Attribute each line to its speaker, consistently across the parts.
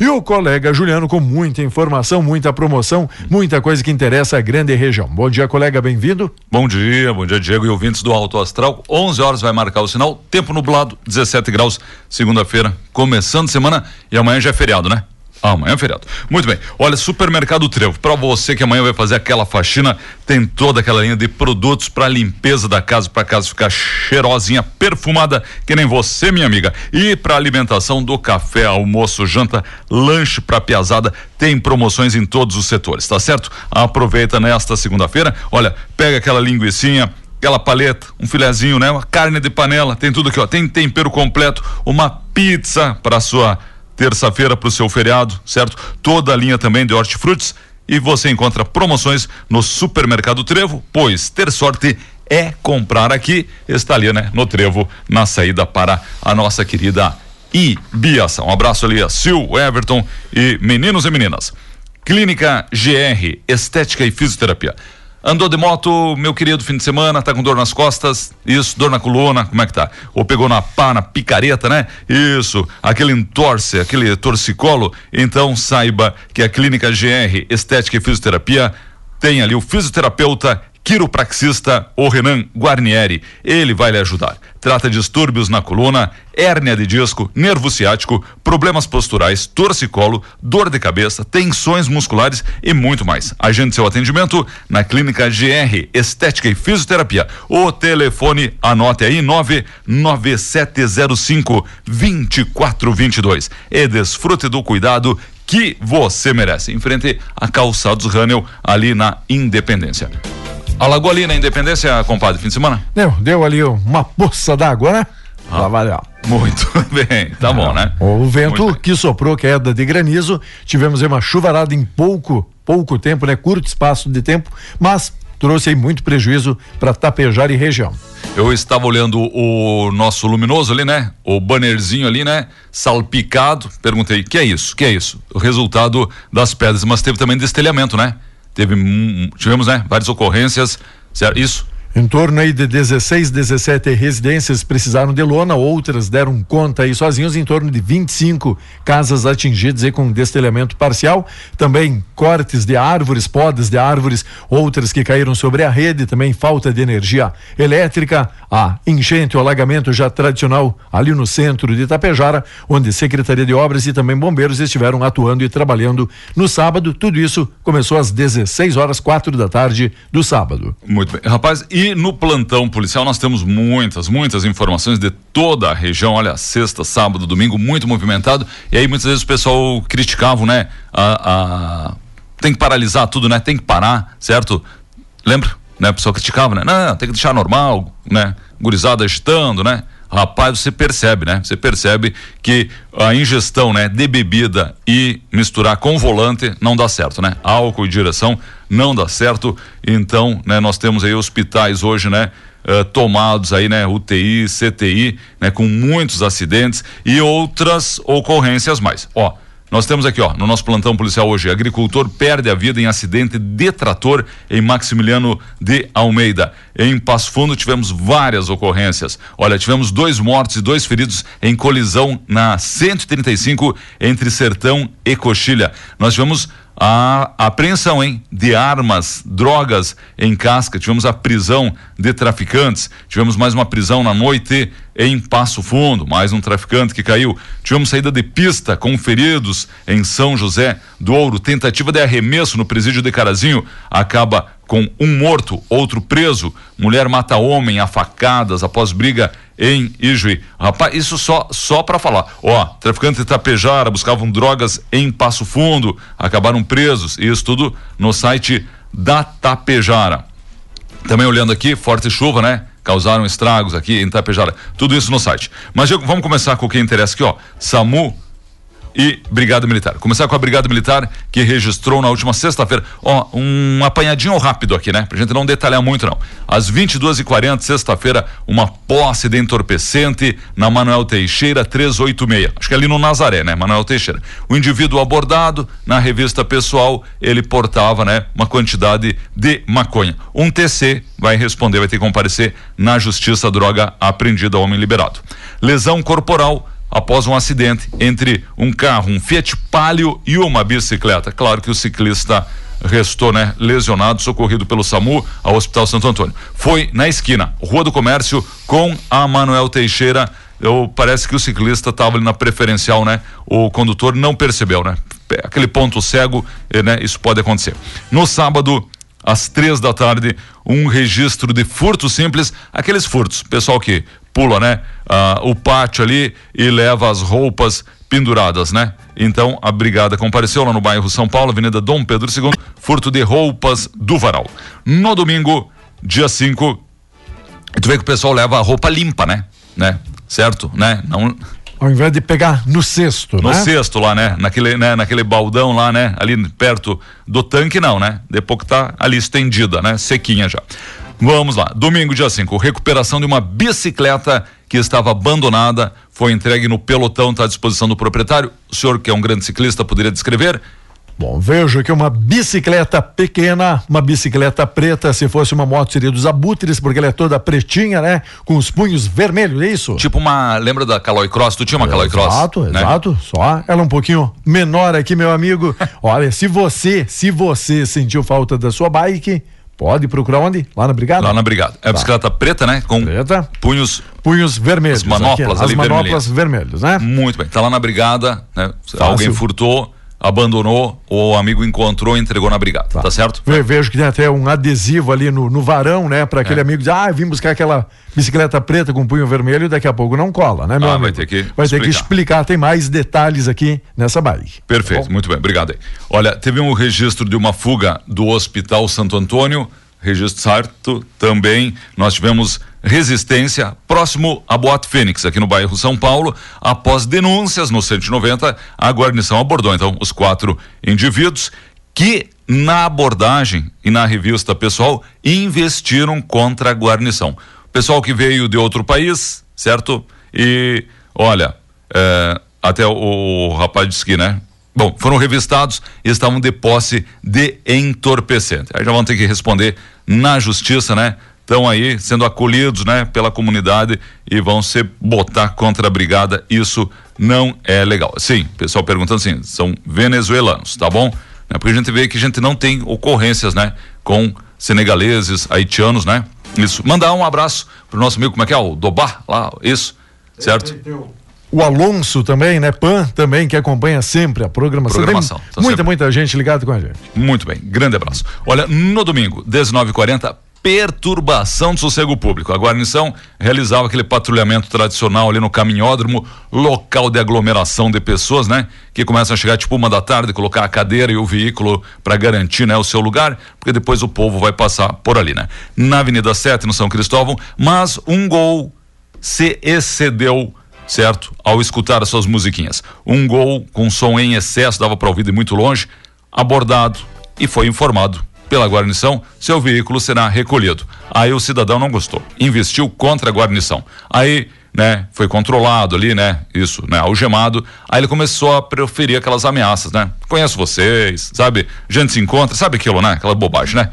Speaker 1: E o colega Juliano com muita informação, muita promoção, muita coisa que interessa a grande região. Bom dia, colega, bem-vindo.
Speaker 2: Bom dia, bom dia, Diego e ouvintes do Alto Astral. 11 horas vai marcar o sinal, tempo nublado, 17 graus, segunda-feira, começando semana e amanhã já é feriado, né? Amanhã é feriado. Muito bem. Olha, Supermercado Trevo. Para você que amanhã vai fazer aquela faxina, tem toda aquela linha de produtos para limpeza da casa, para casa ficar cheirosinha, perfumada, que nem você, minha amiga. E para alimentação do café, almoço, janta, lanche para piazada, tem promoções em todos os setores, tá certo? Aproveita nesta segunda-feira. Olha, pega aquela linguiçinha, aquela paleta, um filezinho, né? Uma carne de panela, tem tudo aqui, ó. Tem tempero completo, uma pizza para sua terça-feira para o seu feriado, certo? Toda a linha também de hortifrutis e você encontra promoções no Supermercado Trevo, pois ter sorte é comprar aqui. Está ali, né? No Trevo, na saída para a nossa querida Ibiação. Um abraço ali a Sil, Everton e meninos e meninas. Clínica GR, Estética e Fisioterapia. Andou de moto, meu querido, fim de semana, tá com dor nas costas, isso, dor na coluna, como é que tá? Ou pegou na pá, na picareta, né? Isso, aquele entorce, aquele torcicolo, então saiba que a Clínica GR Estética e Fisioterapia tem ali o fisioterapeuta quiropraxista o Renan Guarnieri. Ele vai lhe ajudar. Trata distúrbios na coluna, hérnia de disco, nervo ciático, problemas posturais, torcicolo, dor de cabeça, tensões musculares e muito mais. Agende seu atendimento na Clínica GR Estética e Fisioterapia. O telefone, anote aí, 99705 2422. E desfrute do cuidado que você merece. Em frente a Calçados Rânel, ali na Independência. Alagou ali na Independência, compadre, fim de semana?
Speaker 1: Deu, deu ali uma poça d'água, né?
Speaker 2: Ah, valeu. Muito bem, tá bom, né?
Speaker 1: O vento que soprou queda de granizo, tivemos aí uma chuvarada em pouco, pouco tempo, né? Curto espaço de tempo, mas trouxe aí muito prejuízo para Tapejar e região.
Speaker 2: Eu estava olhando o nosso luminoso ali, né? O bannerzinho ali, né? Salpicado. Perguntei, que é isso? Que é isso? O resultado das pedras, mas teve também destelhamento, né? Teve tivemos né várias ocorrências certo? isso
Speaker 1: em torno aí de 16, 17 residências precisaram de lona, outras deram conta aí sozinhos, em torno de 25 casas atingidas aí com destelhamento parcial. Também cortes de árvores, podas de árvores, outras que caíram sobre a rede, também falta de energia elétrica, a enchente, o alagamento já tradicional ali no centro de Itapejara, onde Secretaria de Obras e também bombeiros estiveram atuando e trabalhando no sábado. Tudo isso começou às 16 horas, quatro da tarde do sábado.
Speaker 2: Muito bem. Rapaz, e no plantão policial nós temos muitas, muitas informações de toda a região. Olha, sexta, sábado, domingo, muito movimentado. E aí muitas vezes o pessoal criticava, né? A, a... Tem que paralisar tudo, né? Tem que parar, certo? Lembra? Né? O pessoal criticava, né? Não, tem que deixar normal, né? Gurizada agitando, né? Rapaz, você percebe, né? Você percebe que a ingestão, né, de bebida e misturar com volante não dá certo, né? Álcool e direção não dá certo. Então, né, nós temos aí hospitais hoje, né, uh, tomados aí, né, UTI, CTI, né, com muitos acidentes e outras ocorrências mais. Ó, nós temos aqui, ó, no nosso plantão policial hoje, agricultor perde a vida em acidente de trator em Maximiliano de Almeida. Em Passo Fundo tivemos várias ocorrências. Olha, tivemos dois mortos e dois feridos em colisão na 135 entre Sertão e Coxilha. Nós tivemos a apreensão, hein, de armas, drogas em casca. Tivemos a prisão de traficantes. Tivemos mais uma prisão na noite em Passo Fundo, mais um traficante que caiu. Tivemos saída de pista com feridos em São José do Ouro. Tentativa de arremesso no presídio de Carazinho acaba com um morto, outro preso. Mulher mata homem a facadas após briga em Ijuí. Rapaz, isso só só para falar. Ó, traficantes de Tapejara buscavam drogas em Passo Fundo, acabaram presos. Isso tudo no site da Tapejara. Também olhando aqui, forte chuva, né? Causaram estragos aqui em Tapejara. Tudo isso no site. Mas vamos começar com o que interessa aqui, ó. SAMU e Brigada Militar. Começar com a Brigada Militar que registrou na última sexta-feira, ó, um apanhadinho rápido aqui, né? Pra gente não detalhar muito não. Às 22h40, sexta-feira, uma posse de entorpecente na Manuel Teixeira 386. Acho que é ali no Nazaré, né? Manuel Teixeira. O indivíduo abordado na revista pessoal, ele portava, né, uma quantidade de maconha. Um TC vai responder, vai ter que comparecer na Justiça droga apreendida homem liberado. Lesão corporal após um acidente entre um carro, um Fiat Palio e uma bicicleta. Claro que o ciclista restou, né, lesionado, socorrido pelo SAMU ao Hospital Santo Antônio. Foi na esquina, Rua do Comércio com a Manuel Teixeira. Eu parece que o ciclista estava ali na preferencial, né? O condutor não percebeu, né? Aquele ponto cego, eh, né? Isso pode acontecer. No sábado, às três da tarde, um registro de furto simples, aqueles furtos, pessoal que pula, né? Ah, o pátio ali e leva as roupas penduradas, né? Então a brigada compareceu lá no bairro São Paulo, Avenida Dom Pedro II, furto de roupas do varal. No domingo, dia 5, tu vê que o pessoal leva a roupa limpa, né? Né? Certo? Né? Não
Speaker 1: ao invés de pegar no cesto,
Speaker 2: no
Speaker 1: né?
Speaker 2: cesto lá, né? Naquele, né? Naquele baldão lá, né? Ali perto do tanque, não, né? Depois que tá ali estendida, né? Sequinha já. Vamos lá. Domingo, dia 5, recuperação de uma bicicleta que estava abandonada, foi entregue no pelotão, está à disposição do proprietário. O senhor, que é um grande ciclista, poderia descrever?
Speaker 1: Bom, vejo que uma bicicleta pequena, uma bicicleta preta, se fosse uma moto seria dos abutres, porque ela é toda pretinha, né? Com os punhos vermelhos, é isso?
Speaker 2: Tipo uma, lembra da Caloi Cross? Tu tinha uma é, Caloi Cross?
Speaker 1: Exato, né? exato, só. Ela é um pouquinho menor aqui, meu amigo. Olha, se você, se você sentiu falta da sua bike, pode procurar onde? Lá na Brigada?
Speaker 2: Lá na Brigada. É a tá. bicicleta preta, né? Com preta. punhos
Speaker 1: punhos vermelhos. As
Speaker 2: manoplas aqui,
Speaker 1: ali As manoplas vermelhas, né?
Speaker 2: Muito bem. Tá lá na Brigada, né? Fácil. Alguém furtou abandonou ou o amigo encontrou e entregou na brigada, tá, tá certo?
Speaker 1: Ve vejo que tem até um adesivo ali no, no varão, né? Para aquele é. amigo dizer, ah, vim buscar aquela bicicleta preta com punho vermelho e daqui a pouco não cola, né, meu ah, amigo?
Speaker 2: vai ter que
Speaker 1: Vai explicar. ter que explicar, tem mais detalhes aqui nessa bike.
Speaker 2: Perfeito, tá muito bem, obrigado aí. Olha, teve um registro de uma fuga do Hospital Santo Antônio, registro certo também, nós tivemos Resistência, próximo a Boate Fênix, aqui no bairro São Paulo. Após denúncias no 190, a guarnição abordou então os quatro indivíduos que na abordagem e na revista pessoal investiram contra a guarnição. Pessoal que veio de outro país, certo? E olha, é, até o, o rapaz disse que, né? Bom, foram revistados e estavam de posse de entorpecente. Aí já vão ter que responder na justiça, né? Estão aí sendo acolhidos, né, pela comunidade e vão se botar contra a brigada. Isso não é legal. Sim, pessoal perguntando assim, são venezuelanos, tá bom? É porque a gente vê que a gente não tem ocorrências, né, com senegaleses, haitianos, né? Isso. Mandar um abraço pro nosso amigo, como é que é? O Dobá, lá, isso, certo?
Speaker 1: o Alonso também, né? Pan também, que acompanha sempre a programação.
Speaker 2: programação
Speaker 1: tá muita, sempre... muita gente ligada com a gente.
Speaker 2: Muito bem, grande abraço. Olha, no domingo, 19h40, perturbação do sossego público. A guarnição realizava aquele patrulhamento tradicional ali no caminhódromo, local de aglomeração de pessoas, né? Que começam a chegar tipo uma da tarde, colocar a cadeira e o veículo para garantir, né, o seu lugar, porque depois o povo vai passar por ali, né? Na Avenida 7, no São Cristóvão, mas um gol se excedeu certo? Ao escutar as suas musiquinhas. Um gol com som em excesso, dava para ouvir de muito longe, abordado e foi informado pela guarnição, seu veículo será recolhido. Aí o cidadão não gostou, investiu contra a guarnição. Aí, né, foi controlado ali, né, isso, né, algemado. Aí ele começou a proferir aquelas ameaças, né? Conheço vocês, sabe? Gente se encontra, sabe aquilo, né? Aquela bobagem, né?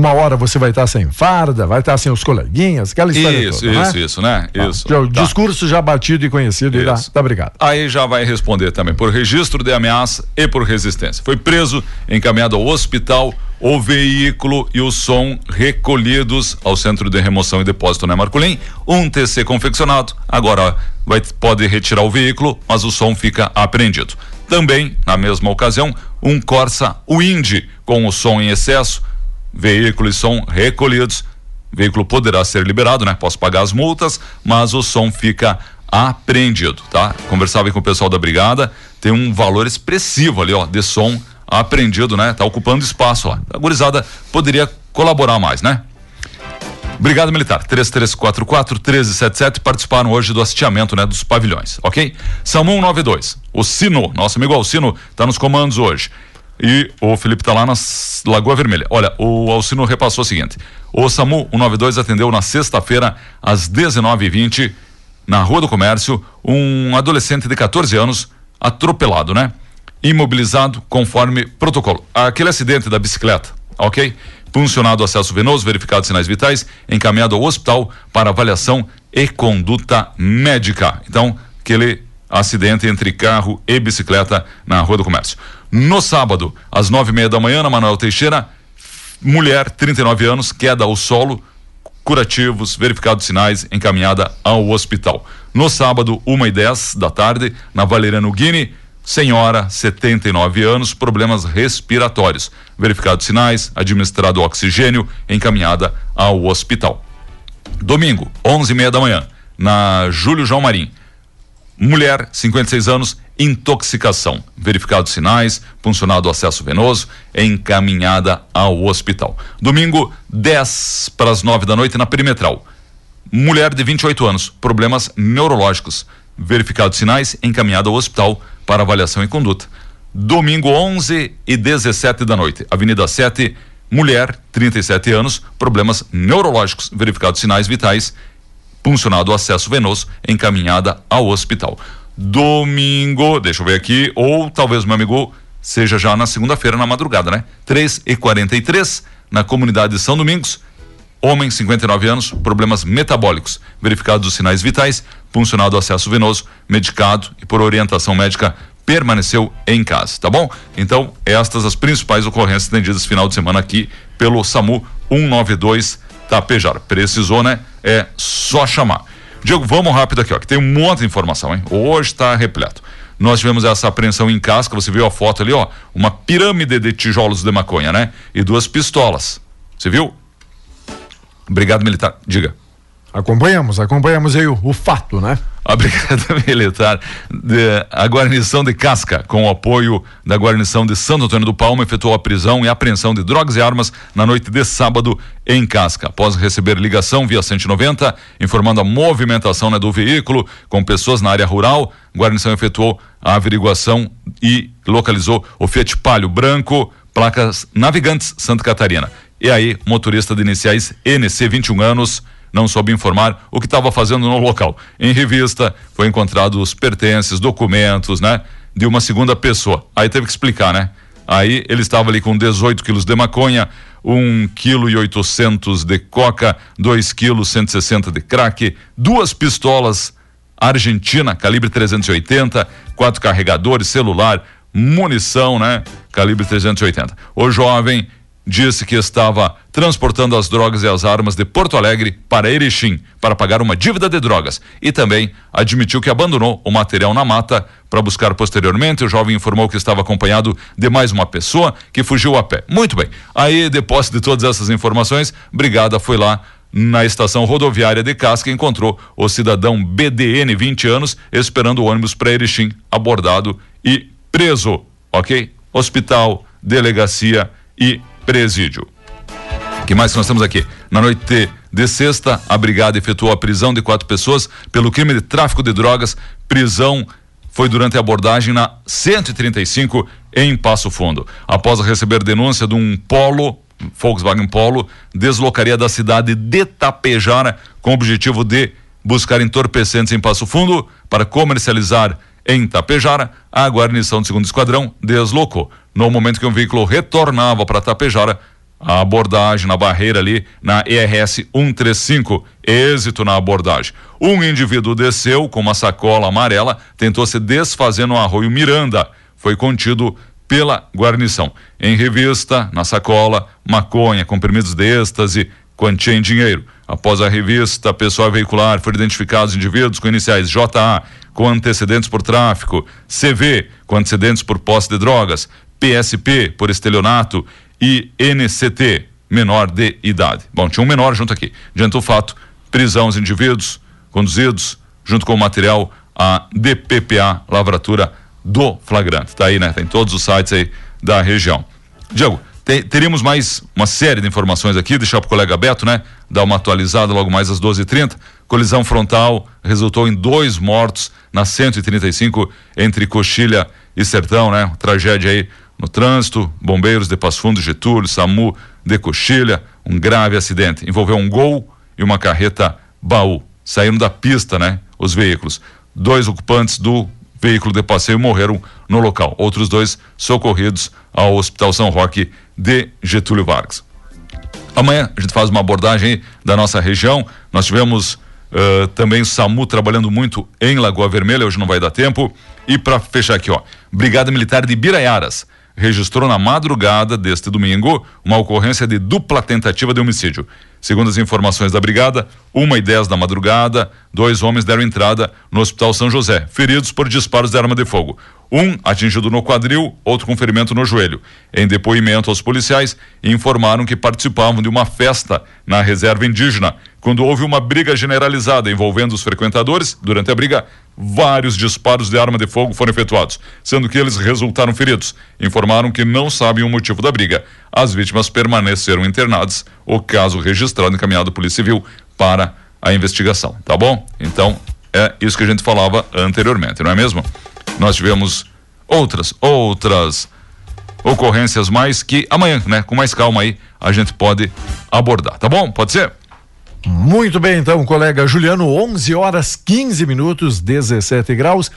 Speaker 1: uma hora você vai estar sem farda, vai estar sem os coleguinhas, aquela história
Speaker 2: isso,
Speaker 1: toda,
Speaker 2: Isso, né? isso, né?
Speaker 1: Tá.
Speaker 2: Isso.
Speaker 1: Já, tá. Discurso já batido e conhecido isso. e tá obrigado.
Speaker 2: Aí já vai responder também por registro de ameaça e por resistência. Foi preso, encaminhado ao hospital, o veículo e o som recolhidos ao Centro de Remoção e Depósito, né, Marcolim? Um TC confeccionado, agora vai, pode retirar o veículo, mas o som fica apreendido. Também, na mesma ocasião, um Corsa Wind com o som em excesso, veículo e som recolhidos. Veículo poderá ser liberado, né? Posso pagar as multas, mas o som fica apreendido, tá? Conversava com o pessoal da brigada, tem um valor expressivo ali, ó, de som apreendido, né? Tá ocupando espaço lá. A gurizada poderia colaborar mais, né? Brigada Militar, 3344-1377, participaram hoje do hasteamento, né, dos pavilhões, ok? SAMU 192, o Sino, nosso amigo Alcino, tá nos comandos hoje. E o Felipe tá lá na Lagoa Vermelha. Olha, o Alcino repassou o seguinte: o SAMU 192 atendeu na sexta-feira, às 19h20, na Rua do Comércio, um adolescente de 14 anos atropelado, né? Imobilizado conforme protocolo. Aquele acidente da bicicleta, ok? Funcionado acesso venoso, verificado sinais vitais, encaminhado ao hospital para avaliação e conduta médica. Então, aquele acidente entre carro e bicicleta na Rua do Comércio. No sábado, às nove e meia da manhã, na Manuel Teixeira, mulher, 39 anos, queda ao solo, curativos, verificados sinais, encaminhada ao hospital. No sábado, uma e dez da tarde, na Valeriano Guine, senhora, 79 anos, problemas respiratórios, verificados sinais, administrado oxigênio, encaminhada ao hospital. Domingo, onze e meia da manhã, na Júlio João Marim, mulher, 56 anos, intoxicação. Verificados sinais, funcionado acesso venoso, encaminhada ao hospital. Domingo, 10 para as 9 da noite na perimetral. Mulher de 28 anos, problemas neurológicos. Verificados sinais, encaminhada ao hospital para avaliação e conduta. Domingo, 11 e 17 da noite, Avenida 7, mulher, 37 anos, problemas neurológicos. Verificados sinais vitais, funcionado acesso venoso, encaminhada ao hospital domingo, deixa eu ver aqui, ou talvez meu amigo seja já na segunda-feira na madrugada, né? 3 e 43 na comunidade de São Domingos. Homem, 59 anos, problemas metabólicos, verificados os sinais vitais, funcionado acesso venoso, medicado e por orientação médica permaneceu em casa, tá bom? Então, estas as principais ocorrências atendidas final de semana aqui pelo SAMU 192 Tapejar. Precisou, né? É só chamar. Diego, vamos rápido aqui, ó, que tem um monte de informação, hein? Hoje está repleto. Nós tivemos essa apreensão em casca, você viu a foto ali, ó, uma pirâmide de tijolos de maconha, né? E duas pistolas. Você viu? Obrigado, militar. Diga.
Speaker 1: Acompanhamos, acompanhamos aí o, o fato, né?
Speaker 2: A Brigada Militar, de, a guarnição de Casca, com o apoio da guarnição de Santo Antônio do Palma, efetuou a prisão e apreensão de drogas e armas na noite de sábado em Casca. Após receber ligação via 190, informando a movimentação né, do veículo com pessoas na área rural, a guarnição efetuou a averiguação e localizou o Fiat Palio branco, placas navegantes Santa Catarina. E aí, motorista de iniciais NC, 21 anos, não soube informar o que estava fazendo no local. Em revista, foi encontrado os pertences, documentos, né? De uma segunda pessoa. Aí teve que explicar, né? Aí ele estava ali com 18 quilos de maconha, 1 quilo e 800 de coca, 2 quilos 160 de crack, duas pistolas Argentina, calibre 380, quatro carregadores, celular, munição, né? Calibre 380. O jovem disse que estava transportando as drogas e as armas de Porto Alegre para Erechim para pagar uma dívida de drogas e também admitiu que abandonou o material na mata para buscar posteriormente. O jovem informou que estava acompanhado de mais uma pessoa que fugiu a pé. Muito bem. Aí, depois de todas essas informações, Brigada foi lá na estação rodoviária de Casca encontrou o cidadão BDN, 20 anos, esperando o ônibus para Erechim, abordado e preso. Ok? Hospital, delegacia e presídio. que mais que nós temos aqui? Na noite de sexta, a brigada efetuou a prisão de quatro pessoas pelo crime de tráfico de drogas. Prisão foi durante a abordagem na 135 em Passo Fundo. Após receber denúncia de um polo, Volkswagen Polo, deslocaria da cidade de Tapejara com o objetivo de buscar entorpecentes em Passo Fundo para comercializar em Tapejara, a guarnição do segundo esquadrão deslocou. No momento que um veículo retornava para Tapejara, a abordagem na barreira ali na ERS 135, êxito na abordagem. Um indivíduo desceu com uma sacola amarela, tentou se desfazer no arroio Miranda, foi contido pela guarnição. Em revista, na sacola, maconha, comprimidos de êxtase, quantia em dinheiro. Após a revista pessoal veicular, foram identificados indivíduos com iniciais JA, com antecedentes por tráfico, CV, com antecedentes por posse de drogas, PSP, por estelionato e NCT, menor de idade. Bom, tinha um menor junto aqui. Diante do fato, prisão os indivíduos conduzidos junto com o material a DPPA Lavratura do Flagrante. Tá aí, né? Tem todos os sites aí da região. Diego, te, teríamos mais uma série de informações aqui, deixar para o colega Beto, né? Dar uma atualizada logo mais às 12h30. Colisão frontal resultou em dois mortos na 135 entre Coxilha e Sertão, né? Tragédia aí no trânsito, bombeiros de Passo Fundo, Getúlio, SAMU de Coxilha, um grave acidente. Envolveu um gol e uma carreta baú. Saíram da pista, né? Os veículos. Dois ocupantes do veículo de passeio morreram no local. Outros dois socorridos ao Hospital São Roque de Getúlio Vargas. Amanhã a gente faz uma abordagem da nossa região. Nós tivemos Uh, também SAMU trabalhando muito em Lagoa Vermelha, hoje não vai dar tempo. E para fechar aqui, ó, Brigada Militar de Biraiaras registrou na madrugada deste domingo uma ocorrência de dupla tentativa de homicídio. Segundo as informações da brigada, uma e dez da madrugada, dois homens deram entrada no Hospital São José, feridos por disparos de arma de fogo. Um atingido no quadril, outro com ferimento no joelho. Em depoimento aos policiais, informaram que participavam de uma festa na reserva indígena, quando houve uma briga generalizada envolvendo os frequentadores. Durante a briga, vários disparos de arma de fogo foram efetuados, sendo que eles resultaram feridos. Informaram que não sabem o motivo da briga. As vítimas permaneceram internadas. O caso registrado encaminhado à Polícia Civil para a investigação, tá bom? Então, é isso que a gente falava anteriormente, não é mesmo? nós tivemos outras, outras ocorrências mais que amanhã, né, com mais calma aí, a gente pode abordar, tá bom? Pode ser?
Speaker 1: Muito bem, então, colega Juliano, 11 horas 15 minutos, 17 graus.